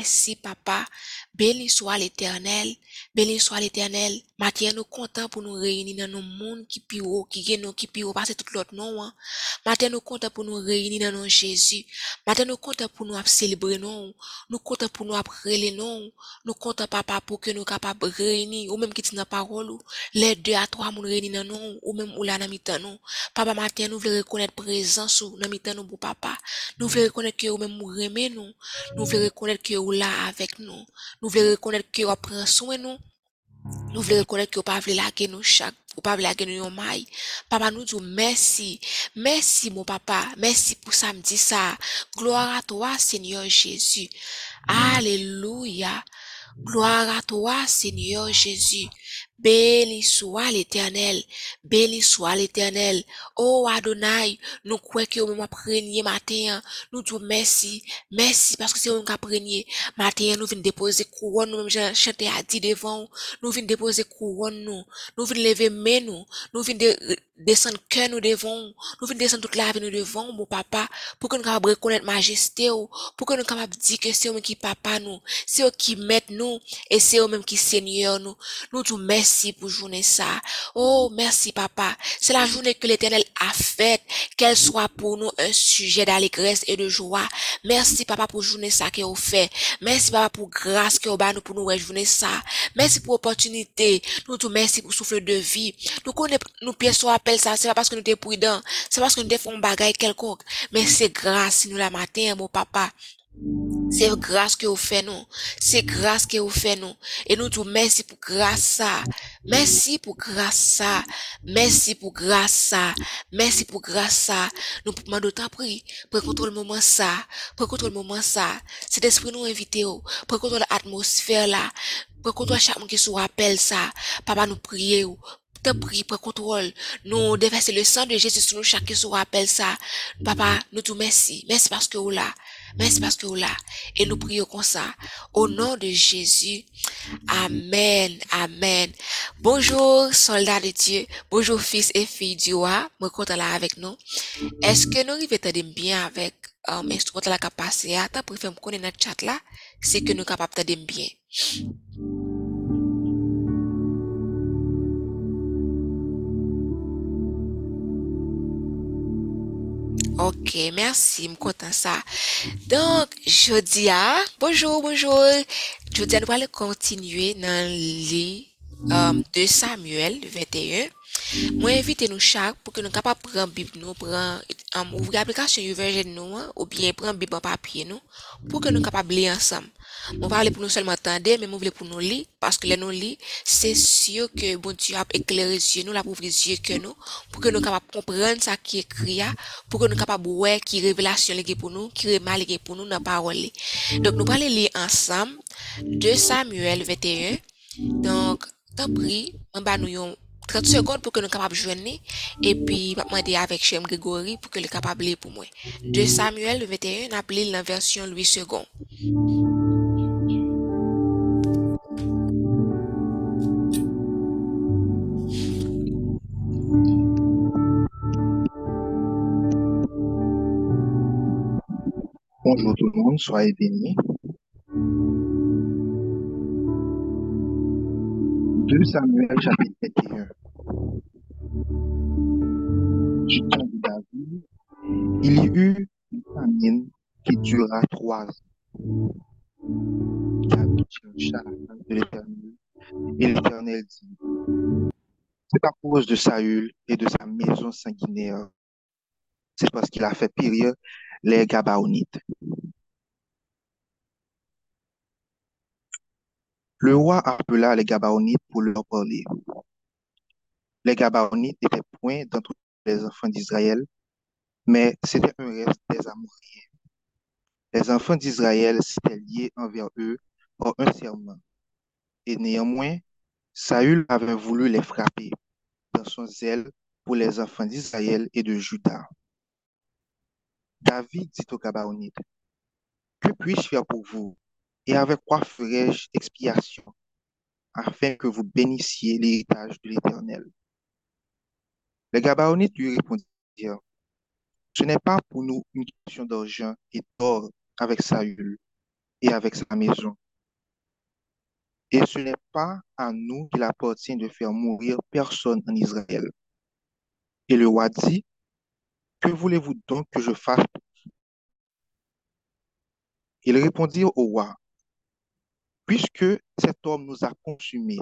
Merci, papa. Béni soit l'éternel. Béni soit l'éternel. Matin, nous comptons pour nous réunir dans nos mondes qui pire, qui gagnent, qui pire, parce que tout l'autre nom, hein. Nous comptons pour nous réunir dans nos Jésus. Matin, nous comptons pour nous célébrer, non. Nous comptons pour nous appeler, non. Nous comptons, papa, pour que nous capables réunir, ou même qui tient la parole, ou les deux à trois, nous réunir dans nous, ou même ou là, dans. Papa, matin, nous voulons reconnaître présence, ou dans pour papa. Nous voulons reconnaître que ou même nous remet, nous. Nous voulons reconnaître que ou là avec nous. Nous voulons reconnaître que ou prend soin, nous. Nous voulons reconnaître que vous pas voulu laguer nous chaque, vous pas laguer nous yon maille. Papa nous dit merci. Merci mon papa. Merci pour samedi ça. Gloire à toi Seigneur Jésus. Alléluia. Gloire à toi Seigneur Jésus. Béni soit l'éternel. Béni soit l'éternel. Oh Adonai, nous croyons que vous m'apprenez matin. Nous disons merci. Merci parce que c'est qui apprenez. Matin, nous venons déposer couronne, nous même chanter à dit devant. Nous venons déposer couronne, nous. Nous venons lever main, nous. Nous venons descendre cœur, nous devant. Nous venons descendre toute la vie, nous devant, mon papa. Pour que nous capables reconnaître majesté, ou. pour que nous capables dire que c'est vous qui papa nous. C'est vous qui met nous. Et c'est vous même qui seigneur nous. Nous disons merci pour journée ça. Oh, merci papa. C'est la journée que l'éternel a faite. Qu'elle soit pour nous un sujet d'allégresse et de joie. Merci papa pour journée ça que vous fait. Merci papa pour grâce que vous nous pour nous journée ça. Merci pour opportunité. Nous disons merci pour souffle de vie. Nous connaissons, nous pièces ça. C'est pas parce que nous sommes prudents. C'est parce que nous faisons bagaille quelconque. Mais c'est grâce nous la matin, mon papa. C'est grâce que vous faites nous. C'est grâce que vous faites nous. Et nous disons merci pour grâce ça. Merci pour grâce ça. Merci pour grâce ça. Merci pour grâce ça. Nous demandons ta prier. Prends contrôle le moment ça. Prends contrôle le moment ça. Cet esprit nous invite. Prends contrôle l'atmosphère là. Prends contrôle chaque monde qui se rappelle ça. Papa nous prier. Te prie, prends contrôle. Nous déverser le sang de Jésus sur nous, chacun se rappelle ça. Papa, nous te merci. Merci parce que vous là. Merci parce que vous là. Et nous prions comme ça. Au nom de Jésus. Amen. Amen. Bonjour, soldats de Dieu. Bonjour, fils et filles du roi. Moi, content là avec nous. Est-ce que nous arrivons à bien avec um, instrument la capacité? Attends, pour faire me connaître notre chat là. C'est que nous sommes capables de bien. Ok, mersi, m kontan sa. Donk, jodi a, bonjou, bonjou, jodi a nou wale kontinue nan li um, de Samuel 21. Moi, invite nous chaque pour que nous de prendre nous, um, l'application YouVersion nous, hein, ou bien prendre Bible en papier nous, pour que nous de lire ensemble. Mon parler pour nous seulement attendre, mais moi voulais pour nous lire, parce que les nous lire, c'est sûr que Dieu a éclairé les yeux nous, l'a ouvrir les yeux nous, pour que nous de comprendre ça qui est écrit, là, pour que nous de voir qui révélation est pour nous, qui mal est pour nous dans la parole. Donc, nous allons lire ensemble 2 Samuel 21. Donc, t'en prie, on va nous yon 30 secondes pour que nous capables de et puis, vais demander avec Chem Grégory pour que le capable de lire pour moi. 2 Samuel 21, appelé la version Louis II. Bonjour tout le monde, soyez bénis. 2 Samuel chapitre 21. Du temps de David, il y eut une famine qui dura trois ans. David chercha la face de l'Éternel, et l'Éternel dit, c'est à cause de Saül et de sa maison sanguinaire. C'est parce qu'il a fait périr les Gabaonites. Le roi appela les Gabaonites pour leur parler. Les Gabaonites n'étaient point d'entre les enfants d'Israël, mais c'était un reste des Amoréens. Les enfants d'Israël s'étaient liés envers eux par un serment. Et néanmoins, Saül avait voulu les frapper dans son zèle pour les enfants d'Israël et de Juda. David dit aux Gabaonites, Que puis-je faire pour vous? Et avec quoi ferai-je expiation afin que vous bénissiez l'héritage de l'Éternel? Les Gabaonites lui répondirent, Ce n'est pas pour nous une question d'argent et d'or avec Saül et avec sa maison. Et ce n'est pas à nous qu'il appartient de faire mourir personne en Israël. Et le roi dit, Que voulez-vous donc que je fasse Ils répondirent au roi, Puisque cet homme nous a consumés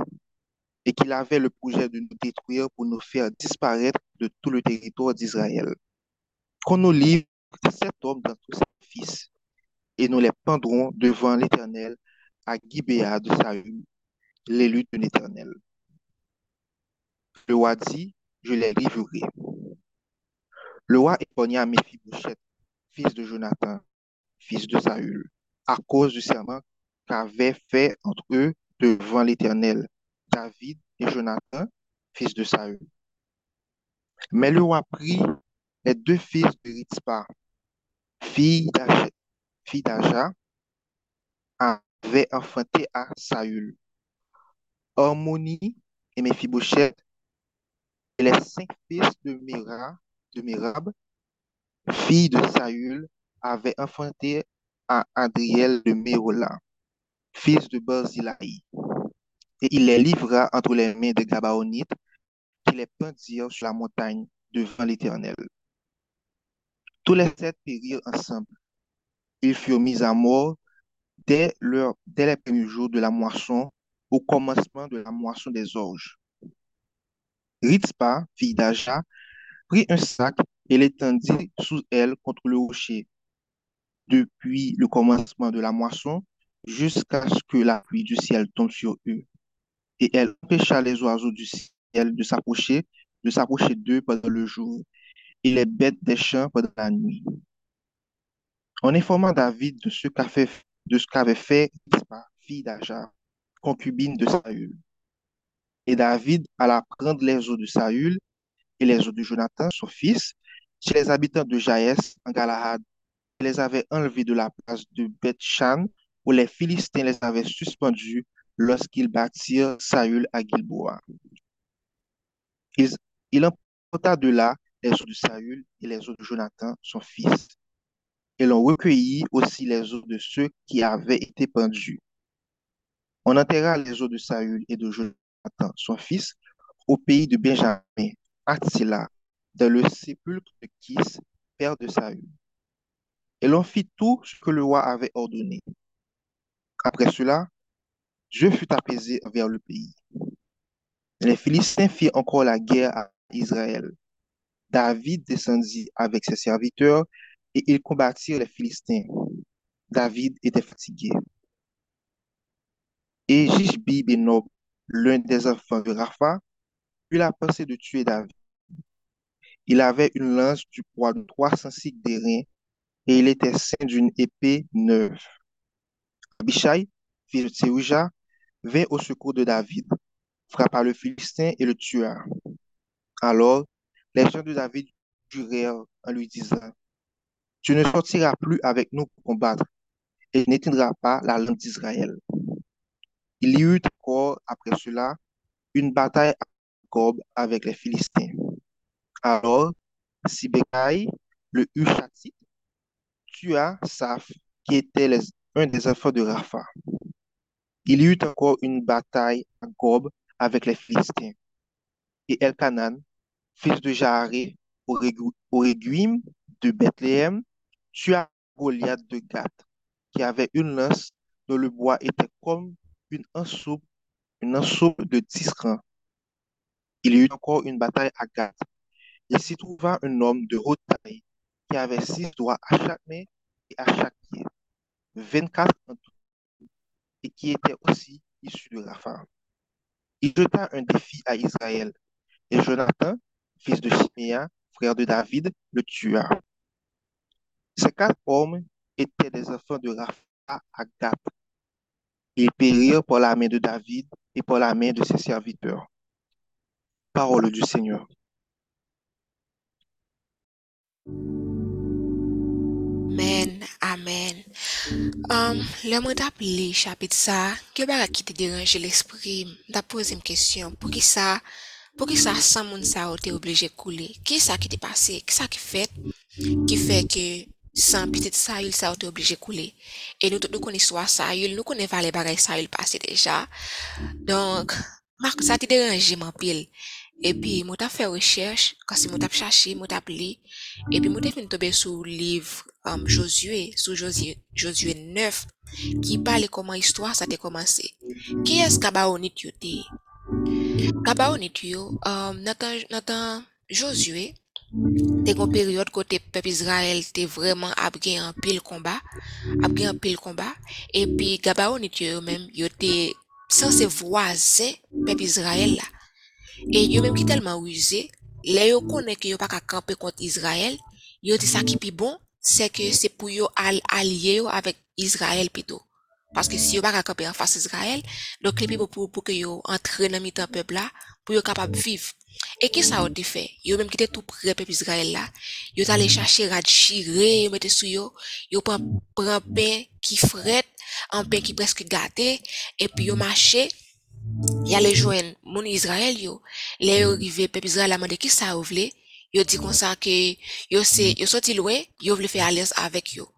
et qu'il avait le projet de nous détruire pour nous faire disparaître de tout le territoire d'Israël, qu'on nous livre cet homme dans tous ses fils, et nous les pendrons devant l'Éternel à Gibéa de Saül, l'élu de l'Éternel. Le roi dit, je les livrerai. Le roi épargna Méphibosheth, fils de Jonathan, fils de Saül, à cause du serment qu'avait fait entre eux devant l'Éternel, David et Jonathan, fils de Saül. Mais le roi prit les deux fils de Ritzpa, fille d'Aja, avait enfanté à Saül. Harmonie et Mephibosheth, et les cinq fils de Mira, de Mirab, fille de Saül, avaient enfanté à Adriel de Mérola, fils de Barzilai. Et il les livra entre les mains de Gabaonites, qui les pendirent sur la montagne devant l'Éternel. Tous les sept périrent ensemble. Ils furent mis à mort dès, leur, dès les premiers jours de la moisson, au commencement de la moisson des orges. Ritzpa, fille d'Aja, prit un sac et l'étendit sous elle contre le rocher, depuis le commencement de la moisson jusqu'à ce que la pluie du ciel tombe sur eux. Et elle empêcha les oiseaux du ciel de s'approcher, de s'approcher d'eux pendant le jour, et les bêtes des champs pendant la nuit. En informant David de ce qu'avait fait Ritzpa, fille d'Aja, concubine de Saül. Et David alla prendre les eaux de Saül et les eaux de Jonathan, son fils, chez les habitants de Jaès en Galahad. Il les avait enlevés de la place de Beth-Shan, où les Philistins les avaient suspendus lorsqu'ils bâtirent Saül à Gilboa. Il, emporta de là les eaux de Saül et les eaux de Jonathan, son fils. Et l'on recueillit aussi les eaux de ceux qui avaient été pendus. On enterra les eaux de Saül et de Jonathan, son fils, au pays de Benjamin, à Tsila, dans le sépulcre de Kis, père de Saül. Et l'on fit tout ce que le roi avait ordonné. Après cela, Dieu fut apaisé vers le pays. Les Philistins firent encore la guerre à Israël. David descendit avec ses serviteurs et ils combattirent les Philistins. David était fatigué. Et Jishbi Benob, l'un des enfants de Rapha, eut la pensée de tuer David. Il avait une lance du poids de 300 cycles d'airain et il était ceint d'une épée neuve. Abishai, fils de Tseouja, vint au secours de David, frappa le Philistin et le tua. Alors, les gens de David jurèrent en lui disant, Tu ne sortiras plus avec nous pour combattre et n'éteindras pas la lampe d'Israël. Il y eut encore après cela une bataille à Gob avec les Philistins. Alors, Sibékai, le Hushatite, tua Saf, qui était les- un des enfants de Rapha. Il y eut encore une bataille à Gob avec les Philistins. Et Elkanan, fils de Jaaré, au Réguim de Bethléem, tua Goliath de Gath, qui avait une lance dont le bois était comme une ensoupe, de tisserand. Il y eut encore une bataille à Gath. Il s'y trouva un homme de haute taille qui avait six doigts à chaque main et à chaque pied, 24 en tout, et qui était aussi issu de Rapha. Il jeta un défi à Israël, et Jonathan, fils de Chiméa, frère de David, le tua. Ces quatre hommes étaient des enfants de Rapha à Gath. Ils périrent par la main de David et par la main de ses serviteurs. Parole du Seigneur. Men, amen. Um, le mwen tap li chapit sa, ke baga ki te deranje l'esprit, m, tap pose m kesyon, pou ki sa, pou ki sa san moun sa ou te oblije koule? Ki sa ki te pase? Ki sa ki fet? Ki fe ke sans petite Saül, ça a été obligé de couler? Et nous, connaissons Saül, nous connaissons les bagages Saül passé déjà. Donc, Marc, ça t'a dérangé, mon pile? Epi, mwen tap fè rechèche, kasi mwen tap chache, mwen tap li. Epi, mwen te fin tobe sou liv um, Josue, sou Josue, Josue 9, ki pale koman histwa sa te komanse. Ki es Kabaonit yo te? Kabaonit yo, um, natan, natan Josue, te kon peryode kote pep Israel te vreman ap gen an pil komba, ap gen an pil komba, epi Kabaonit yo yo men, yo te sanse voazen pep Israel la. Et yo même qui tellement rusé, les yo connaît que yo pas qu'à camper contre Israël, yo dit ça qui pi bon, c'est que c'est pour yo al allier yo avec Israël plutôt. Parce que si yo pas qu'à camper en face d'Israël, donc les pour, pour, pour que dans mi peuple là, pour yo capable vivre. Et qui ça a été fait? Yo même qui était tout près peuple Israël là, yo allé chercher radchiré, yo mette sous yo, yo prend prend pain qui frette, un pain qui presque gâté, et puis yo marché y a les joindre mon Israël yo les arrivé peuple Israël a demandé qui ça ou vle yo dit comme ça que yo c'est yo sorti loin yo voulait faire alliance avec yo.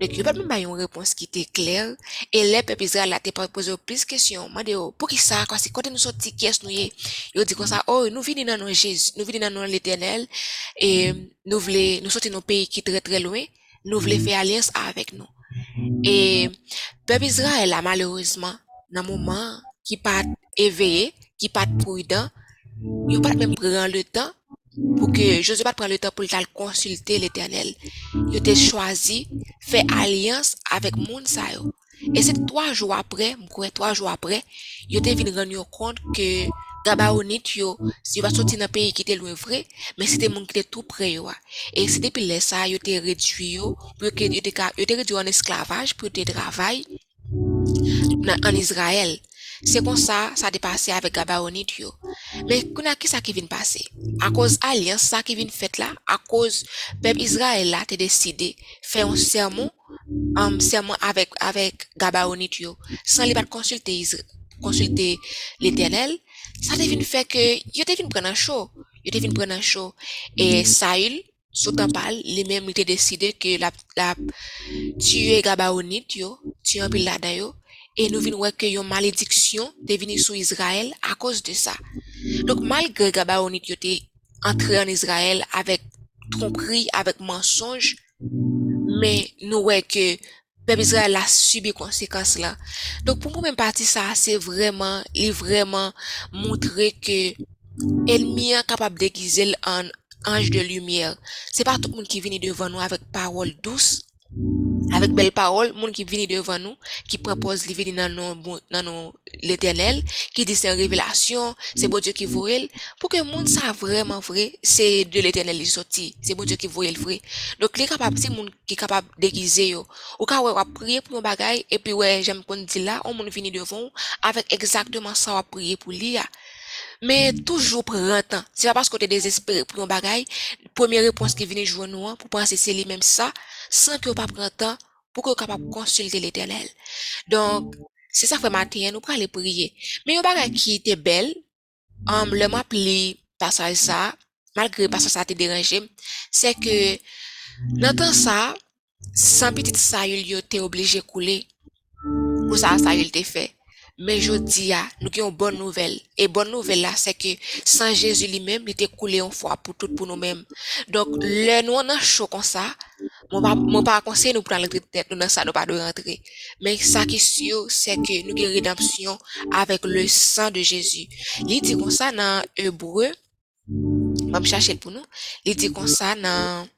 Donc yo pas même une réponse qui était claire et les peuple Israël a pas posé plus de questions m'a dit pour qui ça quoi c'est quand nous sorti qu'est-ce nous yo dit comme ça oh nous venons dans Jésus nous venons dans l'Éternel et nous voulons nous sortir nos pays qui très très loin nous voulons faire alliance avec nous. Et peuple Israël a malheureusement dans moment qui pas éveillé, qui pas prudent, il pas même prendre le temps pour que Josué pas prendre le temps pour le consulter l'Éternel. Il a choisi faire alliance avec moun Et c'est trois jours après, trois jours après, il a venu rendre compte que Gabaonite yo, si va sortir dans pays qui était loin vrai, mais c'était mon qui était tout près yo. Et c'est depuis là ça, il a réduit yo, pour que il était réduit en esclavage pour te travail en Israël. C'est comme ça, ça a dépassé avec Gabaonite yo. Mais qu'on a qui ça qui vient passer? À cause alliance ça qui vient fait là, à cause peuple Israël là, t'es décidé faire un sermon, un sermon avec, avec Gabaonite yo, sans les pas consulter, consulter l'éternel, ça devine fait que, yo devine prendre un show, yo devine prendre un show. Et Saül, sous parle, lui-même, il était décidé que la, la, tuer Gabaonite yo, tuer un pile là et nous venons que une malédiction venue sur Israël à cause de ça. Donc, malgré Gabaonit était entré en Israël avec tromperie, avec mensonge, mais nous voyons que peuple Israël a subi conséquences là. Donc, pour moi, même partie ça, c'est vraiment, il vraiment montrer que l'ennemi est capable de déguiser en ange de lumière. C'est pas tout le monde qui vient devant nous avec parole douce, avec belle parole, monde qui vient devant nous, qui propose les dans nos, dans l'éternel, qui dit c'est une révélation, c'est bon Dieu qui voit pour que le monde sache vraiment vrai, c'est de l'éternel qui sorti, c'est bon Dieu qui voit le vrai. Donc, les capable, c'est monde qui capable de déguiser yo. Ou quand on prier pour un bagage, et puis ouais, j'aime qu'on dit là, on monde vient devant, avec exactement ça, on prier pour lui, mais toujours prend temps. C'est pas parce que tu es désespéré pour un bagage, première réponse qui vient jouer nous, hein, pour penser c'est lui même ça, sans que pas prendre temps pour que capable consulter l'éternel. Donc, c'est ça fait matin, nous aller prier. Mais un bagage qui était belle, um, le m'appeler passage ça, malgré que ça t'a dérangé, c'est que, temps ça, sans petite ça, il était obligé de couler. Pour ça, ça, il était Mais je dis, nous avons une bonne nouvelle. Et bonne nouvelle là, c'est que sans Jésus lui-même, il était coulé une fois pour tout pour nous-mêmes. Donc, le nous on a chaud comme ça, mon pas, mon pas conseiller nous prendre la tête, nous dans ça, pas de rentrer. Mais ça qui est sûr, c'est que nous avons rédemption avec le sang de Jésus. Il dit comme ça dans Hébreu, va me chercher pour nous. Il dit comme ça dans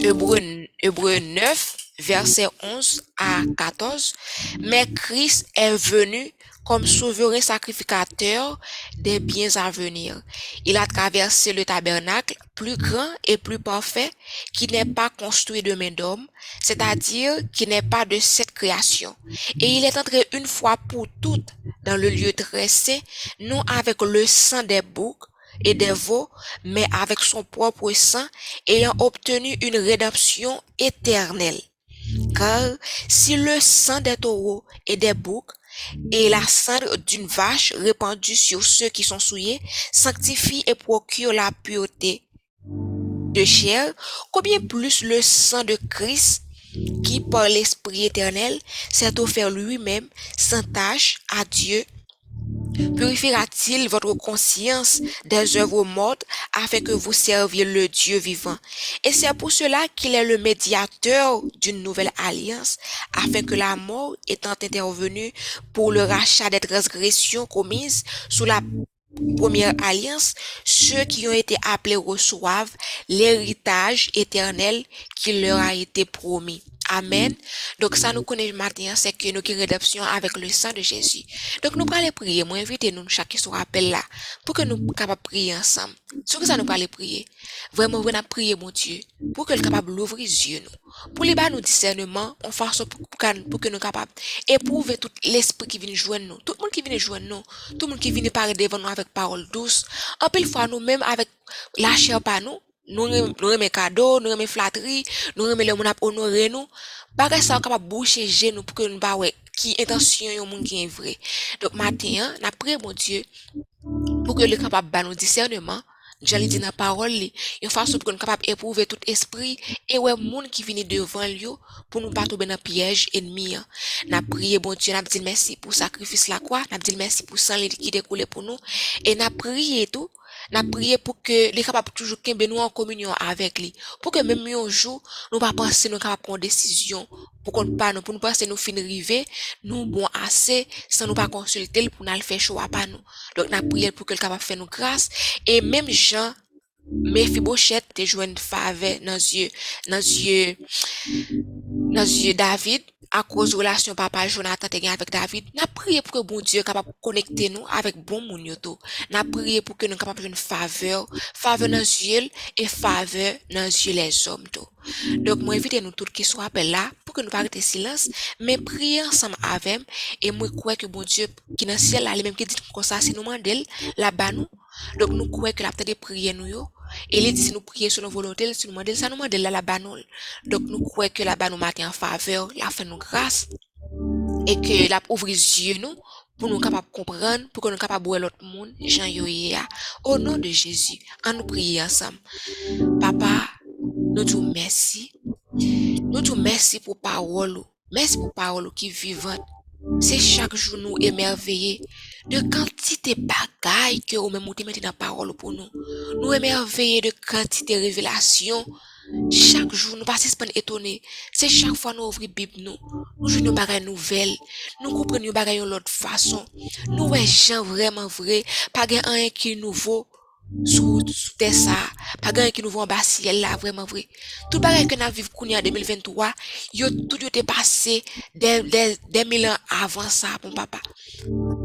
Hébreu, Hébreu 9, verset 11 à 14, mais Christ est venu comme souverain sacrificateur des biens à venir. Il a traversé le tabernacle plus grand et plus parfait qui n'est pas construit de main d'homme, c'est-à-dire qui n'est pas de cette création. Et il est entré une fois pour toutes dans le lieu saint, non avec le sang des boucs, et des veaux, mais avec son propre sang, ayant obtenu une rédemption éternelle. Car si le sang des taureaux et des boucs et la cendre d'une vache répandue sur ceux qui sont souillés sanctifie et procure la pureté, de chair, combien plus le sang de Christ, qui par l'Esprit éternel s'est offert lui-même sans tâche à Dieu, purifiera-t-il votre conscience des œuvres mortes afin que vous serviez le Dieu vivant? Et c'est pour cela qu'il est le médiateur d'une nouvelle alliance, afin que la mort étant intervenue pour le rachat des transgressions commises sous la première alliance, ceux qui ont été appelés reçoivent l'héritage éternel qui leur a été promis. Amen. Donc ça nous connaît matin, c'est que nous avons rédemption avec le sang de Jésus. Donc nous allons prier. Moi, invitez nous chaque qui se rappelle là pour que nous capables prier ensemble. Sur que ça nous allons prier. Vraiment, vraiment prier, mon Dieu, pour que nous capable d'ouvrir les yeux nous. Pour les bas nous discernement, on fasse pour, pour que nous capables éprouver tout l'esprit qui vient joindre nous. Tout le monde qui vient joindre nous. Tout le monde qui vient parler devant nous avec parole douce. En pile fois nous-mêmes avec la chair par nous, nous remet cadeau, nous remet flatterie, nous remet le monde à honorer nous. Bagay ça capable boucher nous pour que nous pas qui intention yon qui est vrai. Donc matin, n'a prié mon Dieu pour que le capable ba nous discernement J'allais dire dans la parole, une façon pour nous capable éprouver tout esprit et ouais, monde qui vient devant lui pour nous pas tomber dans piège ennemi. N'a prié bon Dieu, n'a dit merci pour sacrifice la croix, n'a dit merci pour sang qui découle pour nous et n'a prié tout n'a prié pour que les capables toujours qu'il nous en communion avec lui. Pour que même un jour nous pas penser nous capable prendre décision pour qu'on pas nous pour nous penser nous finir arriver nous bon assez sans nous pas consulter pour nous faire choix pas nous. Donc n'a prié pour que le capable faire nous grâce. Et même Jean Mephibosheth te joint faveur dans yeux dans yeux dans yeux David à cause de relation papa Jonathan te avec David, n'a prié pour que bon Dieu capable connecter nous avec bon moun yoto. N'a prié pour que nous capable une faveur, faveur dans yeux et faveur dans yeux les hommes to. Donc moi invite nous tous qui soient là pour que nous pas rester silence, mais prier ensemble avec et moi crois que bon Dieu qui dans ciel là lui-même qui dit comme ça c'est nous mandel là-bas nous. Donc nous croyons que la de prier nous yo et il dit si nous prions sur nos volontés, si nous demandons ça, nous demandons la là Donc nous croyons que là-bas nous mettons en faveur, la fait nous grâce. Et que la ouvre les yeux nous pour nous capables comprendre, pour que nous capables voir l'autre monde, Jean. Au nom de Jésus, en nous prier ensemble. Papa, nous te merci. Nous te merci pour parole. Merci pour parole qui vivante. C'est chaque jour nous émerveiller de quantité bagaille que vous même mettez dans la parole pour nous. Nous émerveiller de quantité révélation. Chaque jour, nous passons pas étonnés. C'est chaque fois nous ouvrons la Bible, nous. Nous jouons nos bagailles nouvelles. Nous comprenons nos bagailles de l'autre façon. Nous gens vraiment vrai. Pas rien qui est sous sous ça pas gain qui nous vont en ciel là vraiment vrai. Tout bagage que nous vivons en 2023 yo tout yo passé des des des mille ans avant ça mon papa.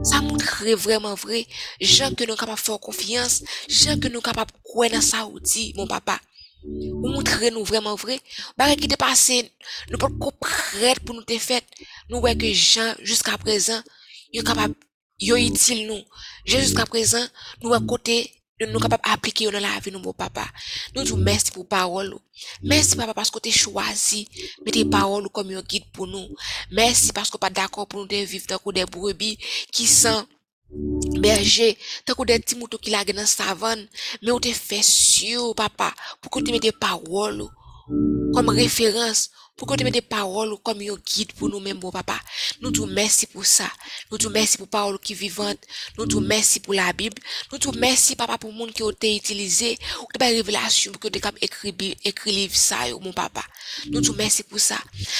Ça montre vraiment vrai. Gens que nous capable faire confiance gens que nous capable croire dans Saoudi mon papa. Vous montrez nous vraiment vrai. Bagage qui passé nous pas prêt pour nous te nous voyons que gens jusqu'à présent yo capable yo utile nous. Jusqu'à présent nous à côté nous capables d'appliquer dans la vie, nous, papa. Nous disons merci pour parole. Merci, papa, parce que tu as choisi de tes paroles comme un guide pour nous. Merci parce que pas d'accord pour nous de vivre dans des brebis qui sont berger, tant que des petits moutons qui la dans savane, mais on te fait sûr, papa, pour que tu mettes des paroles comme référence pour que tu mettes des paroles comme un guide pour nous-mêmes, bon papa? Nous te merci pour ça. Nous te merci pour paroles qui vivantes. Nous te merci pour la Bible. Nous te merci, papa, pour le monde qui a été utilisé, ou qui a révélation, pour que tu écrit, écrit livre ça, mon papa. Nous te merci pour ça.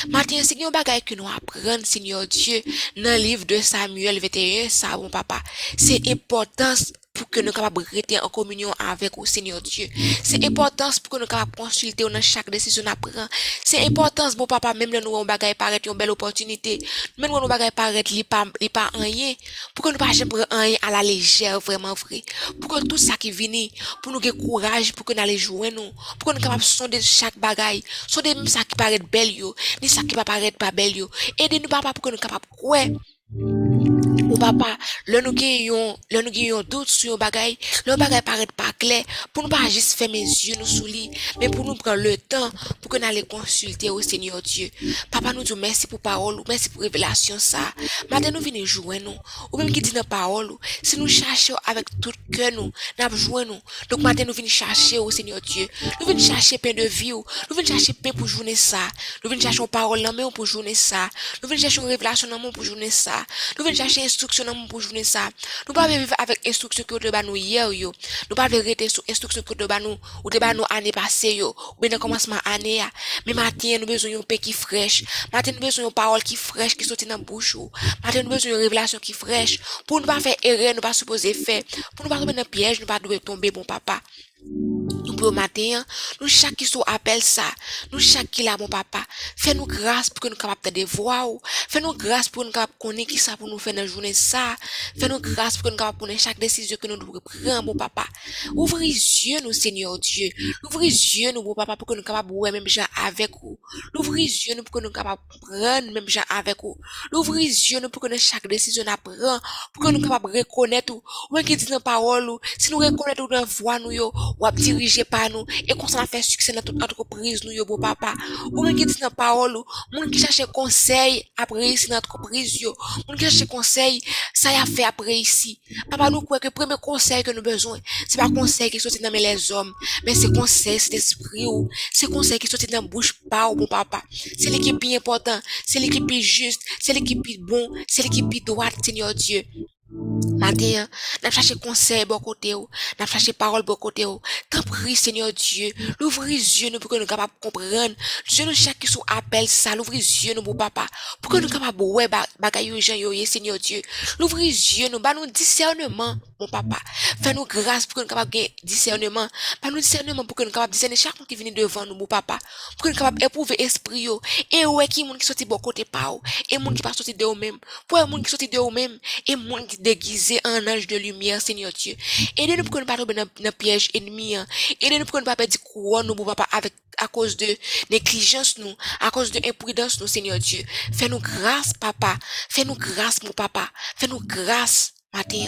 Maintenant, un bagage que nous apprenons, Seigneur Dieu, dans le livre de Samuel 21, ça, mon papa. C'est importance pour que nous capables rester en communion avec le Seigneur Dieu. C'est important pour que nous capables consulter dans chaque décision à prendre. C'est important, bon papa, même nous on bagaille paraître une belle opportunité. Même nous bagaille paraître li pas li pas rien. Pour que nous pas jamais rien à la légère vraiment vrai. Pour que tout ça qui vient pour nous gagner courage pour que nous aller jouer nous. Pour que nous capables sonder chaque bagaille. Sonder même ça qui paraît belle yo, ni ça qui pas paraître pas belle yo. Aidez-nous papa pour que nous capables ouais Ou papa, lè nou gen yon, lè nou gen yon dout sou yon bagay, lè yon bagay paret pa kler, pou nou pa jist fè men zyon nou sou li, men pou nou pran le tan pou ke nan le konsulte ou Seigneur Dieu. Papa nou diyo mersi pou parol ou, mersi pou revelasyon sa. Maten nou vini jouen nou, ou menm ki di nan parol ou, se nou chache ou avèk tout ke nou, nan jouen nou. Donk maten nou vini chache ou Seigneur Dieu. Nou vini chache pen de vi ou, nou vini chache pen pou jounen sa. Nou vini chache ou parol nan men ou pou jounen sa. Nou vini chache ou revelasyon nan men ou pou sa. Nou vini chache instruksyon nan men pou jounen sa. Nou pa ve vive avèk instruksyon ki ou te ban nou yè ou yo. Nou pa ve rete sou instruksyon ki ou te ban nou ou te ban nou anè pase yo. Ou nan komansman anè ya. Men maten nou bezon yon pe ki frech. Maten nou bezon yon parol ki frech ki soti nan bouch ou. Maten nou bezon yon revelasyon ki frech. Pou nou pa fe ere, nou pa suppose fe. Pou nou pa tombe nan piyej, nou pa dwe tombe bon papa. Nou pou maten, nou chak ki sou apel sa. Nou chak ki la bon papa. Fè nou grase pou ke nou kapap te devwa ou. Fè nou grase pou nou kapap konen ki sa pou nou fè nan jounen sa. Fè nou grase pou ke nou kapap konen chak desisyon ke nou dwe pren bon papa. Ouvri zyon nou, Seigneur Dieu. Ouvri zyon nou, bon papa, pou ke nou kapap wè mèm jan avèk ou. Ouvri zyon nou pou ke nou kapap pren mèm jan avèk ou. Ouvri zyon nou pou ke nou chak desisyon apren. Pou ke nou kapap rekonet ou. Ou en ki di nan parol ou. Si nou rekonet ou nan vwa nou yo. wap dirije pa nou, e konsan a fè sukse nan tout antropriz nou yo papa. Ou mwen ki dis nan parol ou, mwen ki chache konsey apre isi nan antropriz yo, mwen ki chache konsey, sa ya fè apre isi. Papa nou kwe ke preme konsey ke nou bezon, se pa konsey ki soti nan men les om, men se konsey se despri ou, se konsey ki soti nan bouche pa ou bo papa. Se l'ekipi important, se l'ekipi just, se l'ekipi bon, se l'ekipi doat, Seigneur Dieu. Maten, nan chache konsey bo kote ou, nan chache parol bo kote ou, tan pri, Seigneur Dieu, louvri zyon nou pou ke nou kapap kompren, zyon nou chak ki sou apel sa, louvri zyon nou bo papa, pou ke nou kapap wè bagay yo jen yo ye, Seigneur Dieu, louvri zyon nou, ba nou discernement, mon papa, fè nou grase pou ke nou kapap gen discernement, ba nou discernement pou ke nou kapap discerne chak moun ki vini devan nou, bo papa, pou ke nou kapap epouve espri yo, e wè ki moun ki soti bo kote pa ou, e moun ki pa soti de ou mèm, pou wè moun ki soti de ou mèm, e moun ki déguisé en ange de lumière, Seigneur Dieu. Aidez-nous pour que nous pas tomber dans le piège ennemi. Aidez-nous pour que nous pas perdre couronne, nous, papa, avec, à cause de négligence, nous, à cause de imprudence, nous, Seigneur Dieu. Fais-nous grâce, papa. Fais-nous grâce, mon papa. Fais-nous grâce, matin.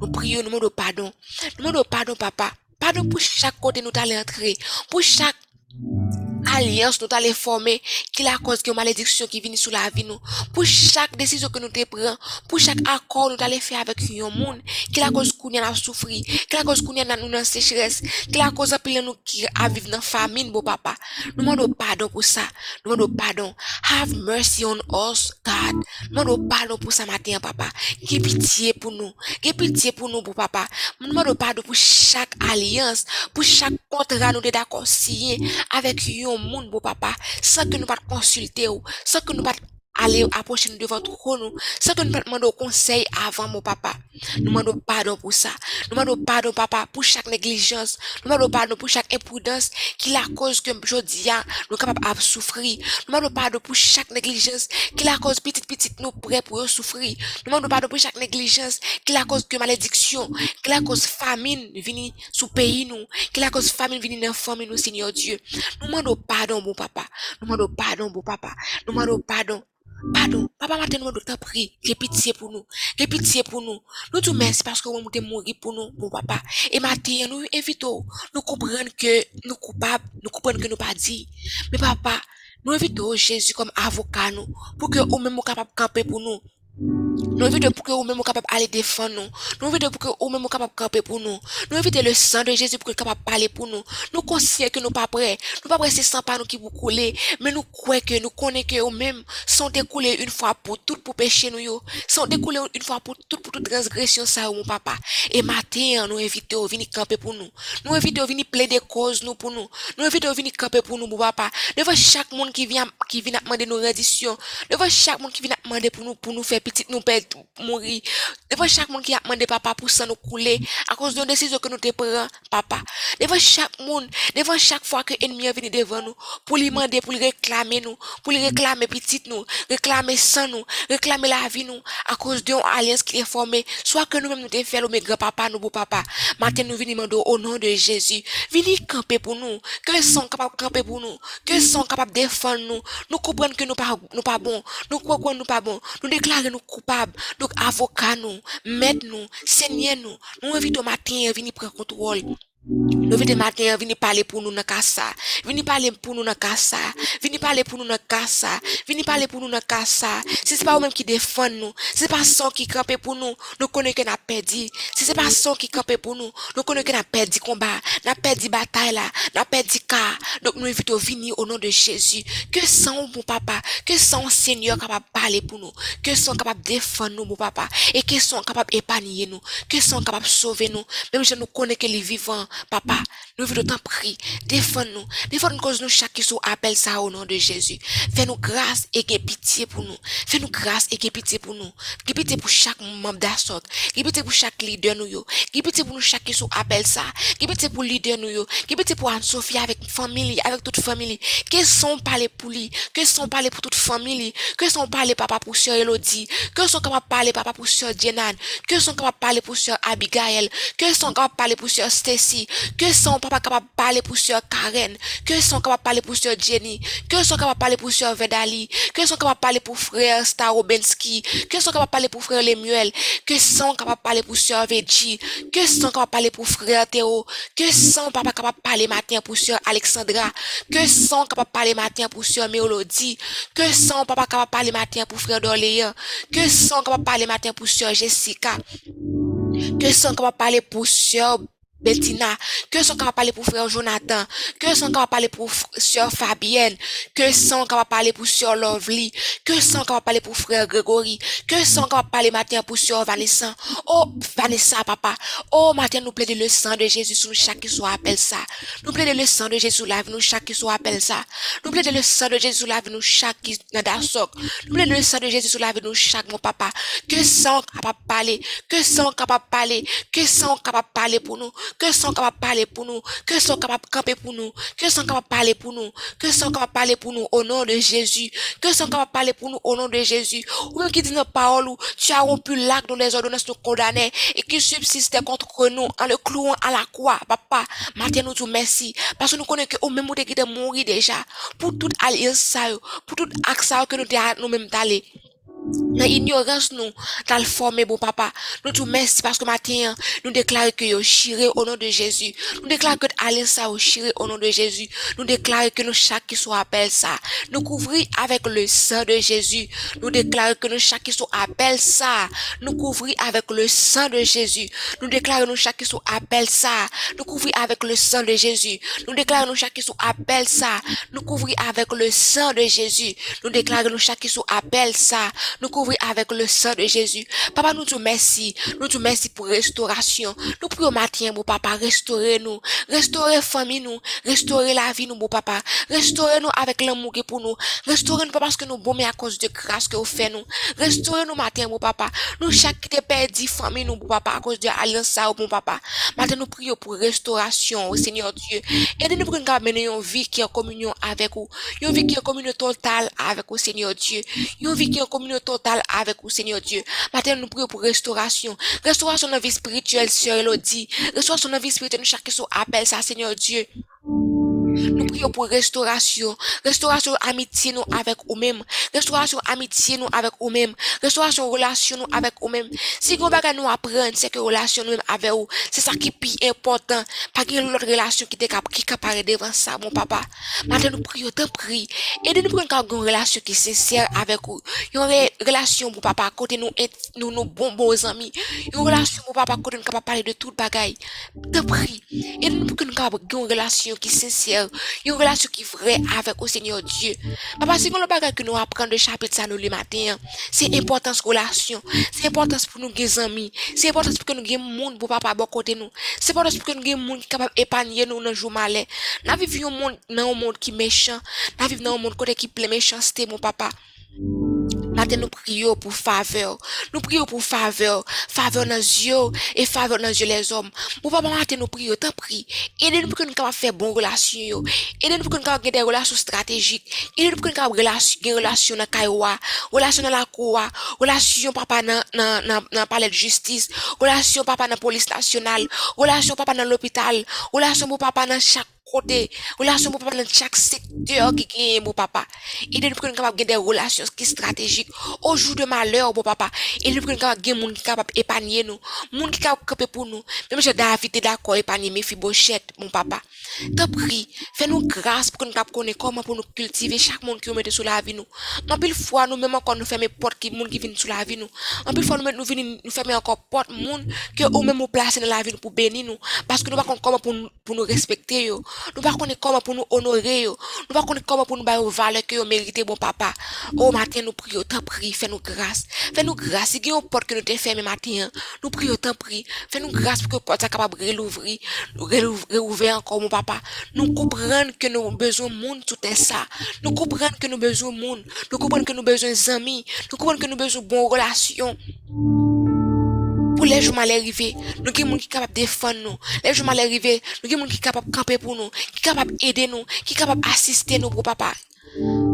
Nous prions, nous demandons pardon. Nous demandons pardon, papa. Pardon pour chaque côté nous allons entrer. Pour chaque alliance nous allons former, qui la cause que malédiction qui vient sur la vie nous. Pour chaque décision que nous te prenons, pour chaque accord nous allons faire avec un monde, qui la cause qu'on a souffrir, qui la cause qu'on a nous dans sécheresse, qui la cause appelé nous qui a vivre dans famine, beau papa. Nous demandons pardon pour ça. Nous demandons pardon. Have mercy on us, God. Nous demandons pardon pour ça matin, papa. Qui pitié pour nous. Qui pitié pour nous, beau papa. Nous demandons pardon pour chaque alliance, pour chaque contrat nous d'accord signé avec un monde, beau papa, sans que nous pas consulter ou, sans que nous pas aller approcher nous devant trop nous, sans que nous pas demander conseil avant mon papa. Nous demandons pardon pour ça. Nous demandons pardon, papa, pour chaque négligence. Nous demandons pardon pour chaque imprudence qui la cause que dis, nous sommes capables de souffrir. Nous demandons pardon pour chaque négligence qui la cause petite petite nous prêts pour souffrir. Nous demandons pardon pour chaque négligence qui la cause que malédiction, qui la cause famine vient sous pays nous, qui la cause famine vient dans famille nous, Seigneur Dieu. Nous demandons pardon, mon papa. Nous demandons pardon, mon papa. Nous demandons pardon. Pardon, papa matin nous demandons prie, que pitié pour nous, que pitié pour nous. Nous te merci parce que vous êtes mort pour nous, mon papa. Et matin nous invitons, nous comprenons que nous coupables, nous comprenons que nous pas dit. Mais papa, nous invitons Jésus comme avocat nous, pour que vous même capable de camper pour nous. Nous invitons pour que vous-même capable d'aller défendre nous. Nous invitons pour que vous-même capable de camper pour nous. Nous invitons le sang de Jésus pour qu'il capable parler pour nous. Nous conscients que nous pas prêts. Nous pas prêts c'est sans pas nous qui vous couler. Mais nous croyons que nous connaissons que vous-même sont découlés une fois pour toutes pour pécher nous yo. Sont découlés une fois pour toutes pour toute transgression ça mon papa. Et matin nous invitons à venir camper pour nous. Nous invitons à venir plaider cause nous pour nous. Nous invitons à venir camper pour nous mon papa. Devant chaque monde qui vient qui vient demander nos redditions. Devant chaque monde qui vient demander pour nous pour nous faire petit nous perdre mourir. Devant chaque monde qui a demandé papa pour ça nous couler à cause d'une décision que nous te prenons, papa. Devant chaque monde, devant chaque fois que l'ennemi est venu devant nous, pour lui demander, pour lui réclamer nous, pour lui réclamer petite nous, réclamer sans nous, réclamer la vie nous, à cause d'une alliance qui est formée, soit que nous-mêmes nous te fait mes grand-papa, nous beau papa. Maintenant nous venons demander au nom de Jésus, venez camper pour nous, que sont capables de camper pour nous, que sont capables de défendre nous, nous comprenons que nous pas, nous pas bon, nous comprenons nous pas bon, nous déclarons nous coupables, Dok avoka nou, med nou, senye nou, nou evito matin vini pren kontrol. Contrôle. Nous venons matin, venir parler pour nous dans casa. Venir parler pour nous dans casa. Venir parler pour nous dans casa. Venir parler pour nous dans casa. Si c'est pas vous-même qui défend nous, si c'est pas son qui campe pour nous, nous connaissons que nous perdu. Si c'est pas son qui campe pour nous, nous connaissons que nous perdu combat, nous perdu bataille là, nous perdu cas. Donc nous invitons venir au nom de Jésus. Que son mon papa, que son Seigneur capable de parler pour nous, que son capable de défendre nous mon papa et que son capable d'épargner nous, que son capable de sauver nous. Même si nous connaissons que les vivants Papa, nous voulons t'en prier. Défends-nous. Défends-nous cause nous chaque qui appelle ça au nom de Jésus. Fais-nous grâce et que pitié pour nous. Fais-nous grâce et que pitié pour nous. Que pitié pour chaque membre d'assaut. Que pitié pour chaque leader nous yo. Que pitié pour nous chaque qui appelle ça. Que pitié pour leader nous yo. Que pitié pour Anne-Sophie avec famille, avec toute famille. Que sont parler pour lui. Que sont parler pour toute famille. Que sont parler papa pour sœur Elodie. Que sont capables parler papa pour sœur Jenan. Que sont capables parler pour sœur Abigail. Que sont capables parler pour sœur Stacy. Que sont papa capable de parler pour sœur Karen. Que sont capables de parler pour sœur Jenny. Que sont capables de parler pour sœur Vedali. Que sont capables de parler pour frère Starobensky. Que sont capables de parler pour frère Lemuel. Que sont capables de parler pour sœur Veggie. Que sont capables de parler pour frère Théo. Que sont papa capable de parler matin pour sœur Alexandra. Que sont capables de parler matin pour sœur Mélodie. Que sont papa capable de parler matin pour frère Dorléan. Que sont capables de parler matin pour sœur Jessica. Que sont capables de parler pour sœur Bettina, que sont capables parler pour frère Jonathan, que sont capables parler pour sœur Fabienne, que sont capables parler pour sœur Lovely, que sont capables parler pour frère Grégory, que sont capables parler matin pour sœur Vanessa. Oh, Vanessa, papa. Oh, matin, nous plaidons le sang de Jésus sur chaque qui soit appelle ça. Nous plaidons le sang de Jésus la nous chaque qui soit appelle ça. Nous plaidons le sang de Jésus la nous chaque qui n'a d'assoc. Nous plaidons le sang de Jésus la nous chaque mon papa. Que sont capables parler, que sont capables parler, que sont capables parler pour nous que sont capables de parler pour nous, que sont capables de camper pour nous, que sont capables de parler pour nous, que sont capables de parler pour nous au nom de Jésus, que sont capables de parler pour nous au nom de Jésus. Ou même qui dit nos paroles, tu as rompu l'acte dont les ordonnances nous condamnaient et qui subsistait contre nous en le clouant à la croix. Papa, maintenant nous te merci parce que nous connaissons que au même moment qui mourir déjà pour toute alliance, pour tout acte que nous nous-mêmes d'aller. Dans ignorance nous, dans le formé, bon papa. Nous te merci parce que matin, nous déclarons que yo chiré au nom de Jésus. Nous déclarons que aller ça au chiré au nom de Jésus. Nous déclarons que nous chaque qui soit appelle ça. Nous couvrir avec le sang de Jésus. Nous déclarons que nous chaque qui soit appelle ça. Nous couvrir avec le sang de Jésus. Nous déclarons nous chaque qui soit appelle ça. Nous couvrir avec le sang de Jésus. Nous déclarons nous chaque qui soit appelle ça. Nous couvrir avec le sang de Jésus. Nous déclarons nous chaque qui soit appelle ça nous couvrir avec le sang de Jésus. Papa, nous te merci. Nous te merci pour restauration. Nous prions matin, mon papa, restaurer nous. Restaurer famille nous. Restaurer la vie nous, mon papa. Restaurer nous avec l'amour qui pour nous. Restaurer nous, pas parce que nous bon, mais à cause de grâce que vous faites nous. Restaurer nous matin, mon papa. Nous chaque qui te perdu famille nous, mon papa, à cause de alliance ça, mon papa. Matin, nous prions pour restauration, au Seigneur Dieu. Aidez-nous pour nous mener une vie qui est en communion avec vous. Une vie qui est en communion totale avec vous, Seigneur Dieu. Une vie qui est communion total avec vous, Seigneur Dieu. Maintenant, nous prions pour restauration. Restauration de la vie spirituelle, Sœur Elodie. Restauration de la vie spirituelle, nous chaque soit appel ça, Seigneur Dieu. Nous prions pour restauration. Restauration amitié nous avec nous-mêmes. Restauration amitié nous avec nous-mêmes. Restauration relation nous avec nous-mêmes. Si nous bagage nous apprendre, c'est que relation nous avec vous. C'est ça qui est plus important. Pas y autre relation qui qui apparaît devant ça, mon papa. Maintenant, nous prions, te prie. Aidez-nous pour une relation qui est sincère avec vous. Une relation, mon papa, côté nous, nous, nos bons, bons amis. Une relation, mon papa, côté nous capable parler de tout bagaille. Te prie. Pour que nous capable une relation qui est sincère une relation qui est vraie avec le Seigneur Dieu. Papa, c'est le bagage que nous apprenons de chapitre ça nous le matin. C'est important cette relation. C'est important pour nous des amis. C'est important pour que nous ayons monde pour papa bon côté nous. C'est important pour que nous ayons monde capable d'épargner nous dans le jour. Nous vivons dans un monde qui méchant. Nous vivons dans un monde qui plein méchanceté mon papa. Nous prions pour faveur. Nous prions pour faveur. Faveur dans les yeux et faveur dans les yeux les hommes. Mon papa, matin, nous prions, t'en prie. Aidez-nous pour que nous puissions faire bonnes relations. Aidez-nous pour que nous puissions avoir des relations stratégiques. Aidez-nous pour que nous puissions avoir des relations dans Kaiwa, relations dans la cour, relations papa dans, dans palais de justice, relations papa dans la police nationale, relations papa dans l'hôpital, relations mon papa dans chaque côté, relation pour papa secteur qui est mon papa. Pour nous capable des relations qui stratégiques au jour de malheur mon papa. Qui capable épargner nous, monde qui capable camper pour nous. Même si David est d'accord épargner mes fibochettes mon papa. Pour nous cultiver chaque monde qui nous met sous la fermer porte qui monde qui vient sous la. En pile fois nous nous venir nous fermer encore porte monde que ou dans la respecter yo. Nous pas connaître comment pour nous honorer. Nous pas connaître comment pour nous bailler valeur que yo mérité bon papa. Au matin nous prions, t'en prie, fais-nous grâce. Fais-nous grâce. Si une porte que nous t'ai fermé matin, nous prions, t'en prie. Fais-nous grâce pour que porte soit capable de rouvrir, rouvrir encore mon papa. Nous comprenons que nous avons besoin de monde tout est ça. Nous comprenons que nous avons besoin de monde. Nous comprenons que nous avons besoin d'amis. Nous comprenons que nous avons besoin de bonnes relations. Pour les jours mal arrivés, nous qui sont capables de défendre nous. Les jours mal arrivés, nous qui sont capables de camper pour nous, qui capables d'aider nous, qui capables d'assister nous pour papa.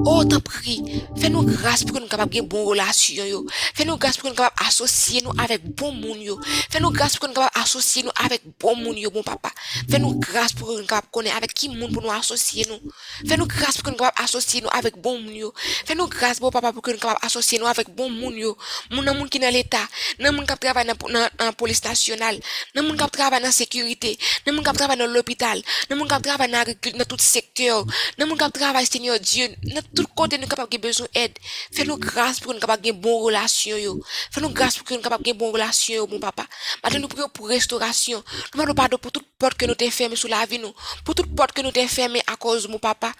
Oh, t'en prie, fais-nous grâce pour que nous capables de bonnes relations, yo. Fais-nous grâce pour que nous capables associer nous avec bon monde, yo. Fais-nous grâce pour que nous capables associer nous avec bon monde, yo, bon papa. Fais-nous grâce pour que nous capables connaître avec qui monde pour nous associer nous. Fais-nous grâce pour que nous capables associer nous avec bon monde, yo. Fais-nous grâce, bon papa, pour que nous capables associer nous avec bon monde, yo. Mon monde qui dans l'état, nan monde qui travaille dans la police nationale, nan monde qui travaille dans la sécurité, nan monde qui travaille dans l'hôpital, nan monde qui travaille dans tout secteur, nan monde qui travaille, Seigneur Dieu, dans tout côté nous capable de besoin d'aide. Fais-nous grâce pour nous capable de bonnes relations yo. Fais-nous grâce pour nous capable de bonnes relations mon papa. Maintenant nous prions pour restauration. Nous demandons pardon pour toute porte que nous t'ai fermée sous la vie nous. Pour toute porte que nous t'ai fermée à cause mon papa.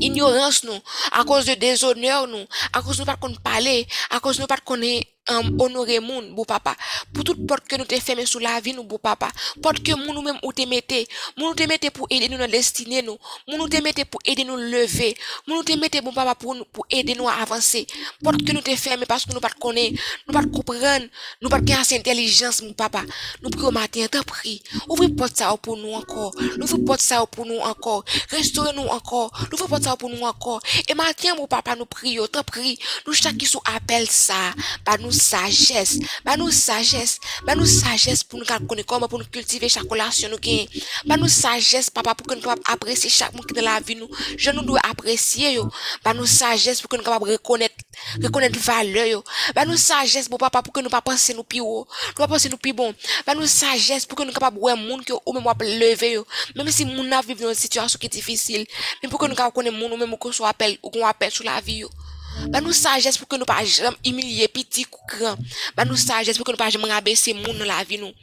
Ignorance nous, à cause de déshonneur nous, à cause de nous pas qu'on parler, à cause de nous pas qu'on um, honorer moun, beau papa. Pour toute porte que nous te fermé sous la vie, nous, beau papa. Porte que moun nous même ou te mettez. Moun nous te pour aider nous dans destinée, nous. Moun nous te pour aider nous lever. Moun nous te mettez, papa, pour, pour aider nous à avancer. Porte que nous te fermé parce que nous pas connaître, nous pas comprendre, nous pas assez intelligence, mon papa. Nous prions matin, t'en prie. Ouvrez porte ça pour nous encore. Ouvrez porte ça pour nous encore. Restaurez nous encore. Ouvrez porte ça pour nous encore. Et matin, mon papa, nous prions, t'en prie. Nous chaque qui sous appelle ça. Bah, nous sagesse, ba nous sagesse, ba nous sagesse pour nous connaître comment pour nous cultiver chaque relation nous gagne. Ba nous sagesse papa pour que nous capable apprécier chaque monde qui dans la vie nous. Je nous dois apprécier yo. Ba nous sagesse pour que nous capable reconnaître reconnaître valeur yo. Ba nous sagesse pour papa pour que nous pas penser nous plus haut, nous pas penser nous plus bon. Ba nous sagesse pour que nous capable voir monde que ou même lever yo. Même si moun a vivre dans une situation qui est difficile, mais pour que nous capable connaître monde ou même qu'on soit appel ou qu'on appelle sur la vie yo. Ban nou sajes pou ke nou pa jam imilye piti kou kran. Ban nou sajes pou ke nou pa jam rabese moun nan la vi nou.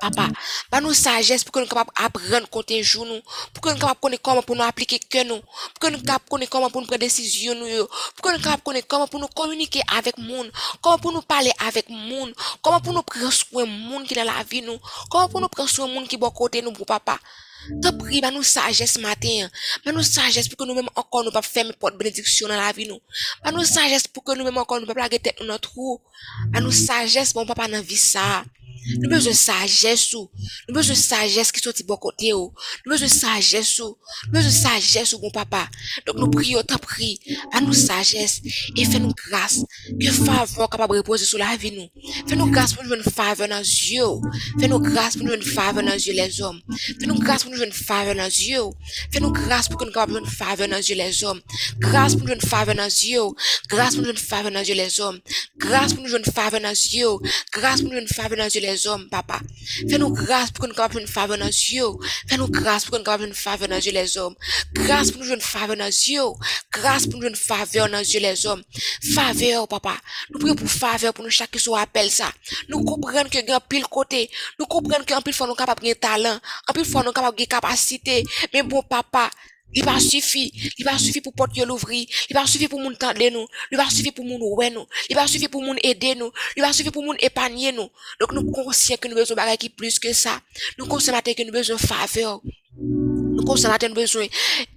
Papa, ban nou sajes pou ke nou kapap apren konten jou nou. Pou ke nou kapap konen koman pou nou aplike ke nou. Pou ke nou kapap konen koman pou nou pre desisyon nou yo. Pou ke nou kapap konen koman pou nou komunike avek moun. Koman pou nou pale avek moun. Koman pou nou pre souen moun ki nan la vi nou. Koman pou nou pre souen moun ki bo kote nou pou papa. Te prie, ba nous sagesse matin. Ba nous sagesse pour que nous-mêmes encore nous pas fermer porte bénédiction dans la vie nous. Ba nous sagesse pour que nous-mêmes encore nous pas plaguer tête dans notre trou. Ba nous sagesse bon papa dans vie ça. Nous besoin de sagesse ou. Nous besoin de sagesse qui sorti bon côté ou. Nous besoin de sagesse ou. Nous besoin de sagesse bon papa. Donc nous prions, te prie, à nous sagesse et fais-nous grâce que faveur capable de reposer sur la vie nous. Fais-nous grâce pour nous une faveur dans les yeux. Fais-nous grâce pour nous une faveur dans les yeux les hommes. Fais-nous grâce pour nous une faveur dans les yeux. Fais-nous grâce pour que nous capable une faveur dans les yeux les hommes. Grâce pour nous une faveur dans les yeux. Grâce pour nous une faveur dans les yeux les hommes. Grâce pour nous une faveur dans les yeux. Grâce pour nous une faveur dans les yeux les hommes, papa. Fais-nous grâce pour que nous capable une faveur dans yeux. Fais-nous grâce pour que nous capable une faveur dans yeux les hommes. Grâce pour nous une faveur dans yeux. Grâce pour nous une faveur dans yeux les hommes. Faveur, papa. Nous prions pour faveur pour nous chaque qui appelle ça. Nous comprenons que grand pile côté. Nous comprenons que en pile fois nous capable de talent. En pile fois nous capable de capacité. Mais bon, papa, il va suffire, il va suffire pour porter l'ouvrir, il va suffire pour moun tendre nous, il va suffire pour moun ouais nous, il va suffire pour moun aider nous, il va suffire pour moun épargner nous. Donc nous conscients que nous besoin de qui plus que ça. Nous conscients que nous besoin de faveur. Nous conscients que nous besoin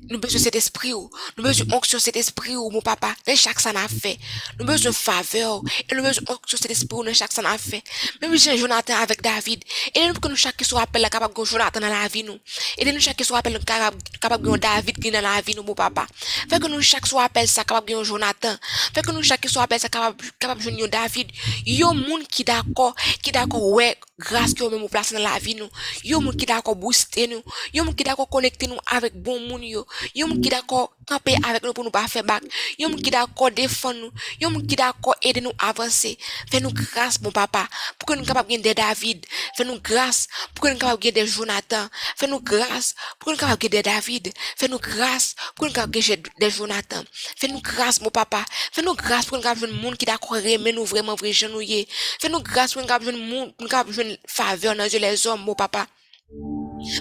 nous besoin cet esprit ou, nous besoin onction cet esprit ou, mon papa, dans chaque ça n'a fait. Nous besoin faveur, et nous besoin onction cet esprit ou, dans chaque ça n'a fait. Même si Jonathan avec David, et nous que nous chaque soit appelé capable de Jonathan dans la vie nous. Et nous chaque qui soit appelé capable capable de David qui dans la vie nous, mon papa. Fait que nous chaque soit appelé ça capable de Jonathan. Fait que nous chaque qui soit appelé ça capable capable de David. Yo monde qui d'accord, qui d'accord ouais, grâce que même place dans la vie nous. Yo monde qui d'accord booster nous. Yo monde qui d'accord connecter nous avec bon monde yo. Yo moun ki d'akor kampe avek nou pou nou pa fe bak. Yo moun ki d'akor defon nou. Yo moun ki d'akor ede nou avanse. Fè nou grase, bon papa, pou ke nou kapap gen de David. Fè nou grase, pou ke nou kapap gen de Jonathan. Fè nou grase, pou ke nou kapap gen de David. Fè nou grase, pou ke nou kapap gen de Jonathan. Fè nou grase, bon papa. Fè nou grase pou ke nou kapap gen moun ki d'akor reme nou vreman vre jenouye. Fè nou grase pou ke nou kapap gen moun, pou ke nou kapap gen faveur je les om, bon papa.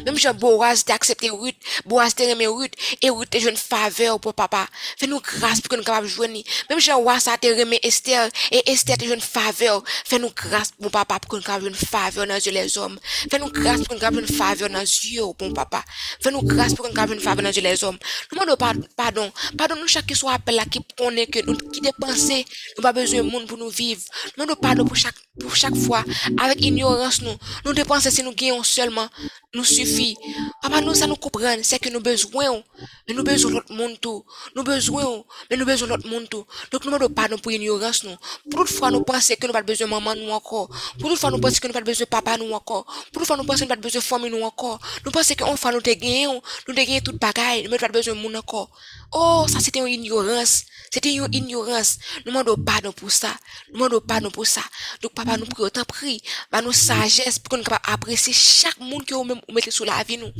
Même si Boaz t'a accepté Ruth, Boaz t'a aimé Ruth, et Ruth t'a une faveur pour papa. Fais-nous grâce pour que nous capables jouer. Même si Wassa t'a aimé Esther, et Esther t'a une faveur. Fais-nous grâce, mon papa, pour que nous une faveur dans les hommes. Fais-nous grâce pour que nous une faveur dans les yeux, bon papa. Fais-nous grâce pour que nous une faveur dans les hommes. Nous demandons pardon. Pardon, nous qui soit appelé là, qui connaît que nous, qui dépenser, nous pas besoin de monde pour nous vivre. Nous demandons pardon pour chaque, pour chaque fois. Avec ignorance, nous, nous dépensons si nous gagnons seulement nous suffit. Papa, nous, ça nous comprend, c'est que nous besoin, mais nous besoin l'autre monde tout. Nous besoin, mais nous besoin l'autre monde tout. Donc, nous ne pas nous pour ignorance, nous. Pour fois nous pensons que nous pas besoin de maman, nous encore. Pour fois nous pensons que nous pas besoin de papa, nous encore. Pour fois nous pensons que nous pas besoin de famille, nous encore. Nous pensons qu'on fait nous te gagner, nous te gagner toute bagaille, nous pas besoin de monde encore. Oh, ça c'était une ignorance. C'était une ignorance. Nous demandons pardon pour ça. Nous demandons pardon pour ça. Donc, papa, nous prions, t'en prie. Bah, nous sagesse pour que nous apprécier chaque monde que nous mettez sous la vie, nous.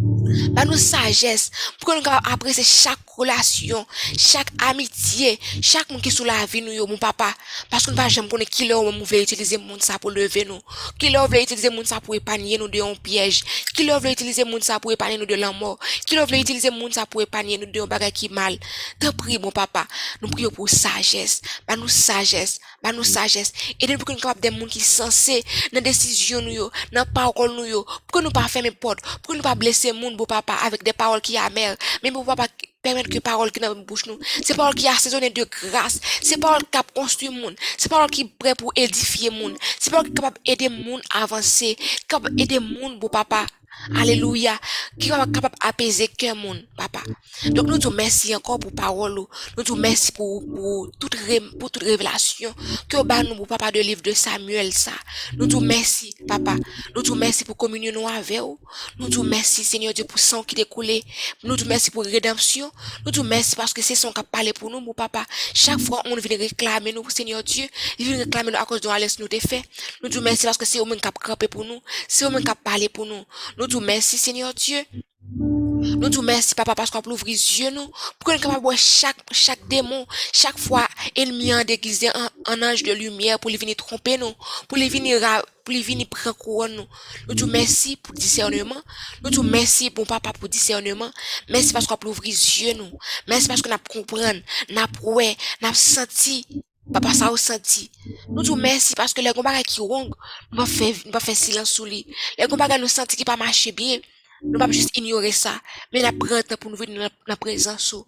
Nous sagesse pour que nous apprécier chaque relation, chaque amitié, chaque monde qui est sous la vie, nous, yo, mon papa. Parce que nous pas jamais connaître qui leur veut utiliser monde ça pour lever nous. Qui leur veut utiliser monde ça pour épargner nous de un piège. Qui leur veut utiliser monde ça pour épargner nous de la mort. Qui leur veut utiliser monde ça pour épargner nous de un bagage qui mal. Te prie, mon papa. Nous prions pour sagesse. Bah, nous sagesse. Bah, nous sagesse. Et pour que nous capables des monde qui censés dans décision nous, yo, dans parole nous, yo. Pour que nous pas fermer porte. Pour que nous pas blesser monde, bon papa, avec des paroles qui amères. Mais mon papa, permettre que parole qui dans bouche nous c'est parole qui assaisonné de grâce. C'est parole qui construit monde. C'est parole qui prêt pour édifier monde. C'est parole qui capable d'aider monde à avancer. Capable d'aider monde beau papa Alléluia. Qui est capable d'apaiser cœur monde, papa. Donc, nous te merci encore pour parole. Nous te merci pour, pour, toute, pour toute révélation que bah nous, papa, de livre de Samuel, ça. Nous te merci, papa. Nous te merci pour communion nous avec vous. Nous te merci, Seigneur Dieu, pour sang qui découlé. Nous te merci pour rédemption. Nous te merci parce que c'est son qui a parlé pour nous, mon papa. Chaque fois, on vient réclamer nous, Seigneur Dieu. Il vient réclamer nous à cause de la nous te fait. Nous te merci parce que c'est au-même qui a pour nous. C'est au-même qui a parlé pour nous. Nous te merci, Seigneur Dieu. Nous te merci, papa, parce qu'on peut ouvrir les yeux, nous, pour qu'on capable voir chaque, chaque démon, chaque fois, ennemi en déguisé en, ange de lumière pour les venir tromper nous, pour les venir, pour les venir prendre couronne nous. Nous te merci pour discernement. Nous te merci, bon papa, pour discernement. Merci parce qu'on peut ouvrir les yeux, nous. Merci parce qu'on a compris, n'a proué, n'a senti, Papa sa ou santi. Nou tou mersi paske le gombaga ki wong, nou pa fe, fe silansou li. Le gombaga nou santi ki pa mache biye. Nous pas juste ignorer ça, mais nous prenons temps pour nous venir dans la présence. Nous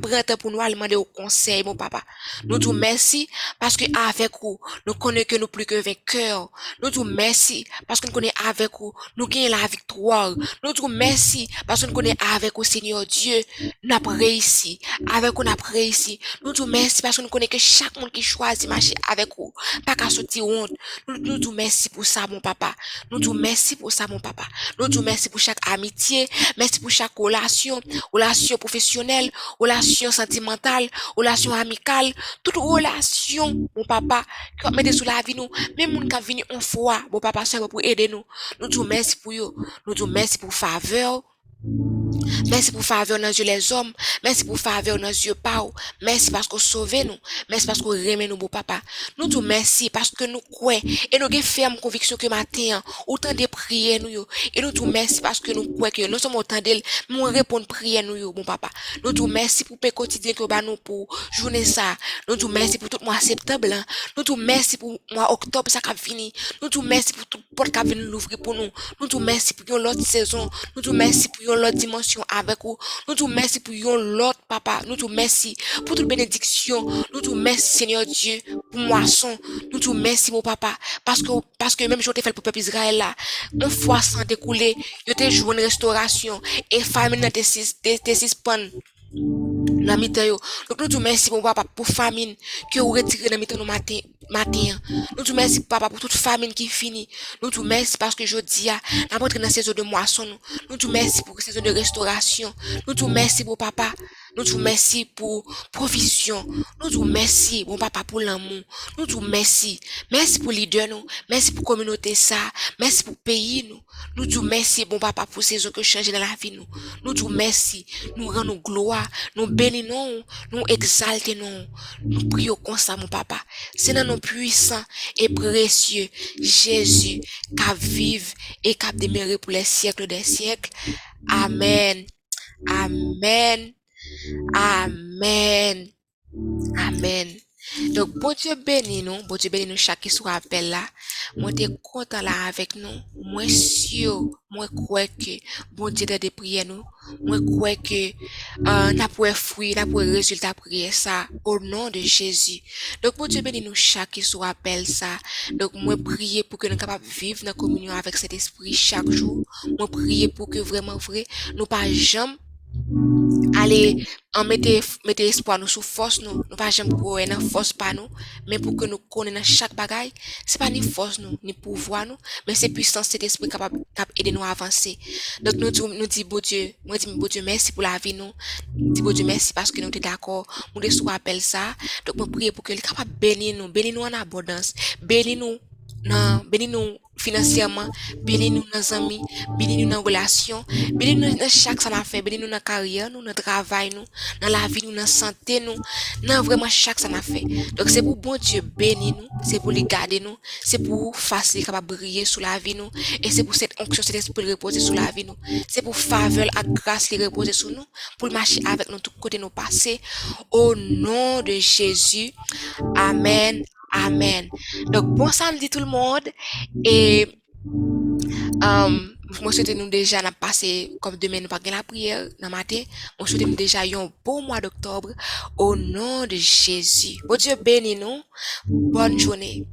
prenons temps pour nous demander au conseil, mon papa. Nous te merci parce que avec vous, nous connaissons que nous plus que vainqueurs. Nous te merci parce que nous connaissons avec vous, nous gagnons la victoire. Nous te merci parce que nous connaissons avec vous, Seigneur Dieu, nous avons. Avec vous, nous avons. Nous merci parce que nous connaissons que chaque monde qui choisit marcher avec vous, pas qu'à sortir. Nous, te merci pour ça, mon papa. Nous te merci pour ça, mon papa. Nous te merci pour chaque amitié, merci pour chaque relation, relation professionnelle, relation sentimentale, relation amicale, toute relation, mon papa, qui va mettre sous la vie nous, même moun qui venu en foi, mon papa, pour aider nous. Nous te merci pour vous, nous te merci pour faveur, Merci pour faveur dans yeux les hommes. Merci pour faveur dans yeux pao. Merci parce que sauvez nous. Merci parce que aimez nous, beau papa. Nous te merci parce que nous croyons et nous avons ferme conviction que matin, autant de prières nous, et nous te merci parce que nous croyons que nous sommes autant d'elle, nous répondons prières nous, bon papa. Nous te merci pour le quotidien que nous pour journée ça. Nous te merci pour tout mois septembre, nous te merci pour mois octobre, ça qui fini. Nous te merci pour tout porte qui vient l'ouvrir pour nous. Nous te merci pour l'autre saison. Nous te merci pour l'autre dimanche dimension avec vous. Nous te merci pour yon l'autre, papa. Nous te merci pour toute bénédiction. Nous te merci, Seigneur Dieu, pour moisson. Nous te merci, mon papa. Parce que, parce que même je t'ai fait pour le peuple Israël là, une fois sans découler, je t'ai joué une restauration. Et famille n'a te suspend nan mitan yo. Nous merci mon papa famine que vous retirez dans mitan nous matin matin. Nous te merci papa pour toute famine qui finit. Nous te merci parce que je dis à n'importe dans saison de moisson nous. Nous te merci pour saison de restauration. Nous te merci pour papa. Nous te merci pour provision. Nous te merci mon papa pour l'amour. Nous te merci. Merci pour leader nous. Merci pour communauté ça. Merci pour pays nous. Nous te merci bon papa pour saison que change dans la vie nous. Nous te merci. Nous rendons gloire. Nous bénissons. Nous exaltons. Nous prions comme ça mon papa. C'est dans nos puissants et précieux Jésus qui vive et qui demeure pour les siècles des siècles. Amen. Amen. Amen. Amen. Donc, bon Dieu béni nous, bon Dieu béni nous chaque qui soit appel là. Moi, t'es content là avec nous. Moi, sûr, moi, crois que bon Dieu t'a prières nous. Moi, crois que, euh, n'a pas fruit, n'a pas résultat prière ça, au nom de Jésus. Donc, bon Dieu béni nous chaque qui soit appel ça. Donc, moi, prier pour que nous capables de vivre dans la communion avec cet esprit chaque jour. Moi, prier pour que vraiment vrai, nous pas jamais aller en mettre espoir nous sous force nous. Nous pas jamais croire dans force pas nous. Mais pour que nous connaissions chaque bagaille c'est pas ni force nous ni pouvoir nous. Mais c'est puissance cet esprit capable capable aider nous à avancer. Donc nous dit nous dit bon Dieu Dieu merci pour la vie nous. Dis bon Dieu merci parce que nous sommes d'accord. Nous devons appel ça. Donc moi prier pour que il capable bénir nous. Bénir nous en abondance. Bénir nous non bénir nous financièrement, bénis nous nos amis, bénis nous dans relation, bénis nous dans chaque ça n'a fait, bénis nous dans carrière, nous dans travail, nous dans la vie, nous dans santé, nous dans vraiment chaque ça n'a fait. Donc c'est pour bon Dieu bénir nous, c'est pour les garder nous, c'est pour facile capable briller sur la vie nous et c'est pour cette onction cet esprit reposer sur la vie nous. C'est pour faveur à grâce qui reposer sur nous, pour marcher avec nous tout côté nous passer au nom de Jésus. Amen. Amen. Donc, bon samedi tout le monde. Et, um, moi souhaite nous déjà n'a passé comme demain nous pas la prière dans matin. Moi souhaite nous déjà un beau mois d'octobre au nom de Jésus. Bon Dieu bénis nous. Bonne journée.